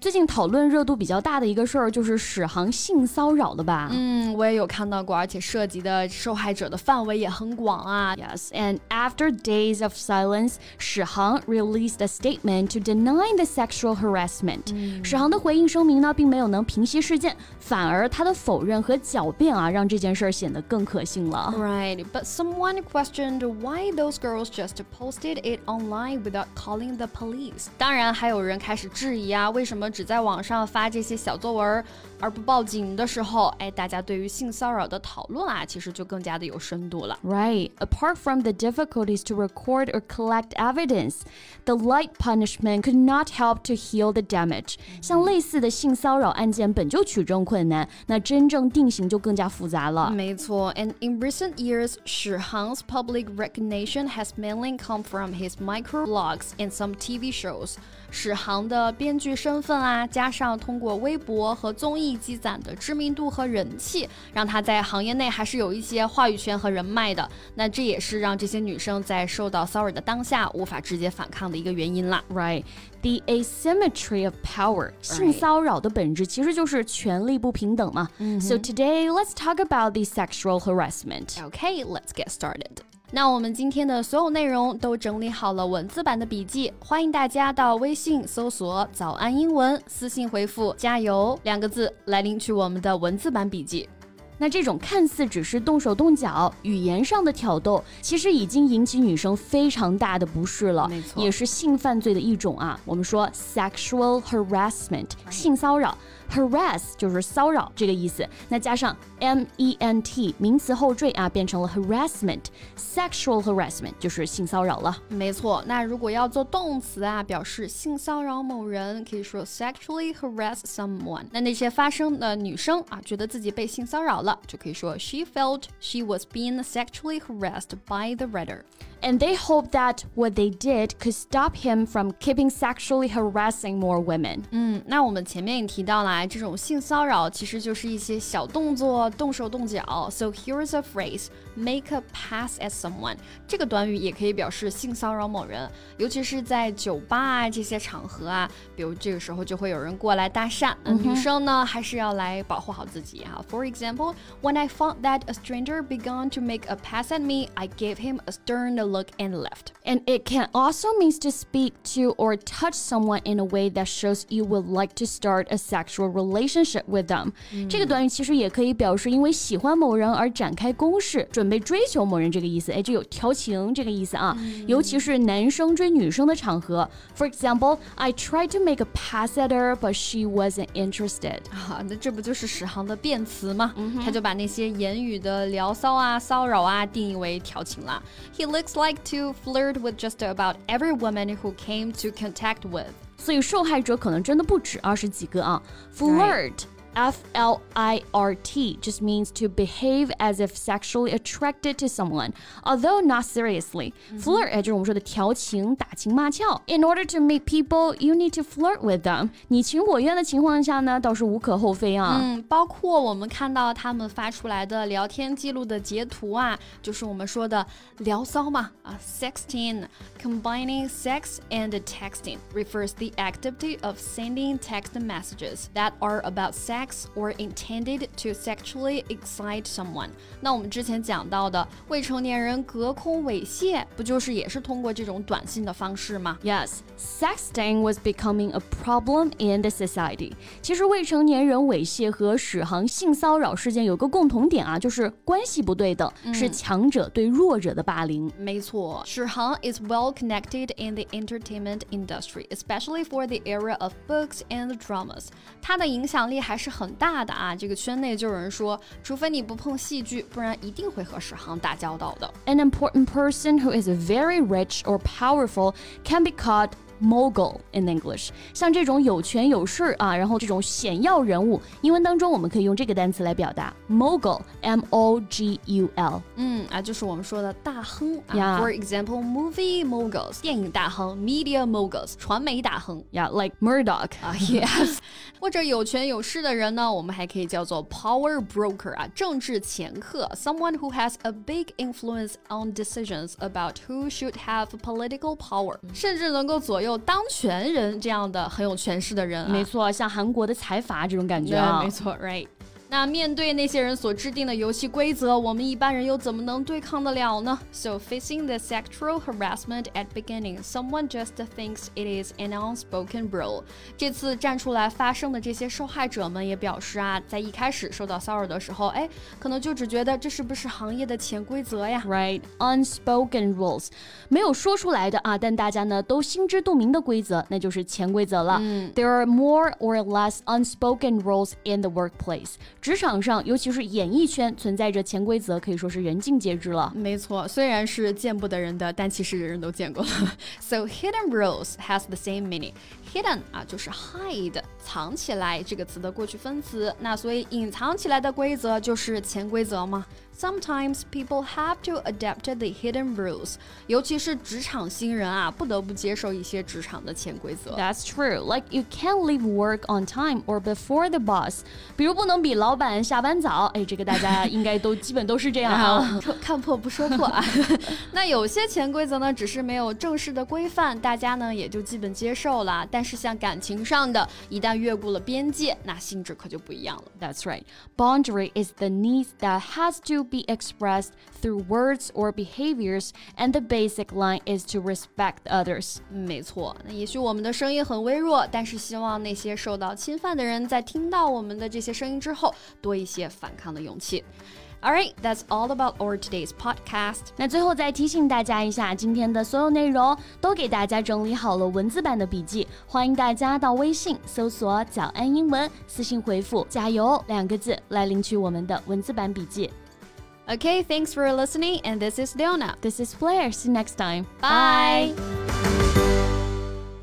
最近讨论热度比较大的一个事儿，就是史航性骚扰的吧？嗯，我也有看到过，而且涉及的受害者的范围也很广啊。Yes, and after days of silence, 史航 released a statement to deny the sexual harassment. 史航的回应声明呢，并没有能平息事件，反而他的否认和狡辩啊，让这件事儿显得更可信了。 Right, but someone questioned why those girls just posted it online without calling the police. 当然，还有人开始质疑啊，为什么 只在网上发这些小作文而不报警的时候，哎，大家对于性骚扰的讨论啊，其实就更加的有深度了。 Right. Apart from the difficulties to record or collect evidence, the light punishment could not help to heal the damage. 像类似的性骚扰案件本就取证困难，那真正定刑就更加复杂了。没错，and in recent years, 史航 's public recognition has mainly come from his microblogs and some TV shows. 史航的编剧身份 啊，加上通过微博和综艺积攒的知名度和人气，让他在行业内还是有一些话语权和人脉的。那这也是让这些女生在受到骚扰的当下无法直接反抗的一个原因啦。 Right. The asymmetry of power. 性骚扰的本质其实就是权力不平等嘛。So today, let's talk about the sexual harassment. Okay, let's get started. 那我们今天的所有内容都整理好了文字版的笔记，欢迎大家到微信搜索“早安英文”，私信回复“加油”两个字来领取我们的文字版笔记。那这种看似只是动手动脚、语言上的挑逗，其实已经引起女生非常大的不适了，没错也是性犯罪的一种啊。我们说 sexual harassment，性骚扰 ，harass 就是骚扰这个意思，那加上 m e n t 名词后缀啊，变成了 harassment，sexual harassment 就是性骚扰了。没错，那如果要做动词啊，表示性骚扰某人，可以说 sexually harass someone。那那些发生的女生啊，觉得自己被性骚扰了，就可以说 she felt she was being sexually harassed by the writer。 And they hope that what they did could stop him from keeping sexually harassing more women. 嗯，那我们前面也提到啦，这种性骚扰其实就是一些小动作，动手动脚。So here's a phrase: make a pass at someone。这个短语也可以表示性骚扰某人，尤其是在酒吧啊这些场合啊，比如这个时候就会有人过来搭讪。嗯、女生呢还是要来保护好自己哈。For example, when I found that a stranger began to make a pass at me, I gave him a stern look and left. And it can also mean to speak to or touch someone in a way that shows you would like to start a sexual relationship with them、这个短语其实也可以表示因为喜欢某人而展开攻势， 准备追求某人这个意思。哎，这有调情这个意思啊。尤其是男生追女生的场合。For example, I tried to make a pass at her, but she wasn't interested. 啊，那这不就是史航的辩词吗？他就把那些言语的聊骚啊、骚扰啊定义为调情啦。He looks like to flirt with just about every woman who came to contact with. 所以受害者可能真的不止二十几个啊。Flirt。 F L I R T just means to behave as if sexually attracted to someone, although not seriously. Flirt 哎，就是我们说的调情、打情骂俏。In order to meet people, you need to flirt with them. 你情我愿的情况下呢，倒是无可厚非啊。嗯，包括我们看到他们发出来的聊天记录的截图啊，就是我们说的聊骚嘛啊，sexting。Combining sex and texting refers the activity of sending text messages that are about sex or intended to sexually excite someone。那我们之前讲到的未成年人隔空猥亵，不就是也是通过这种短信的方式吗？ Yes, sexting was becoming a problem in the society. 其实未成年人猥亵和史航性骚扰事件有个共同点啊，就是关系不对等，是强者对弱者的霸凌。没错，史航 is well connected in the entertainment industry, especially for the era of books and dramas. 他的影响力还是 很大的啊。这个圈内就有人说，除非你不碰戏剧，不然一定会和史航打交道的。An important person who is very rich or powerful can be called mogul in English，像这种有权有势啊，然后这种显要人物，英文当中我们可以用这个单词来表达 mogul，m o g u l。嗯啊，就是我们说的大亨啊。For example, movie moguls，电影大亨；media moguls，传媒大亨。Yeah，like Murdoch 啊，Yes。或者有权有势的人呢，我们还可以叫做 power broker 啊，政治掮客，someone who has a big influence on decisions about who should have political power，甚至能够左右。 有当权人这样的很有权势的人啊，没错，像韩国的财阀这种感觉啊，没错，right。那面对那些人所制定的游戏规则，我们一般人又怎么能对抗得了呢？So facing the sexual harassment at beginning, someone just thinks it is an unspoken rule。这次站出来发声的这些受害者们也表示啊，在一开始受到骚扰的时候，哎，可能就只觉得这是不是行业的潜规则呀？Right, unspoken rules，没有说出来的啊，但大家呢都心知肚明的规则，那就是潜规则了。嗯，There are more or less unspoken rules in the workplace。 职场上，尤其是演艺圈，存在着潜规则，可以说是人尽皆知了。没错，虽然是见不得人的，但其实人人都见过了。So hidden rules has the same meaning. Hidden 啊，就是 hide 藏起来这个词的过去分词。那所以隐藏起来的规则就是潜规则吗？Sometimes people have to adapt the hidden rules，尤其是职场新人啊，不得不接受一些职场的潜规则。That's true. Like you can't leave work on time or before the boss。比如不能比 老板下班早。哎，这个大家应该都基本都是这样啊。看破不说破啊。那有些潜规则呢，只是没有正式的规范，大家呢也就基本接受了。但是像感情上的，一旦越过了边界，那性质可就不一样了。That's right. Boundary is the need that has to be expressed through words or behaviors, and the basic line is to respect others. 没错，那也许我们的声音很微弱，但是希望那些受到侵犯的人在听到我们的这些声音之后，多一些反抗的勇气。Alright, that's all about our today's podcast. 那最后再提醒大家一下，今天的所有内容都给大家整理好了文字版的笔记，欢迎大家到微信搜索“早安英文”，私信回复“加油”两个字来领取我们的文字版笔记。Okay, thanks for listening, and this is Leona. This is Blair. See you next time. Bye.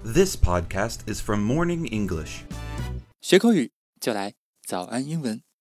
This podcast is from Morning English. 学口语就来早安英文。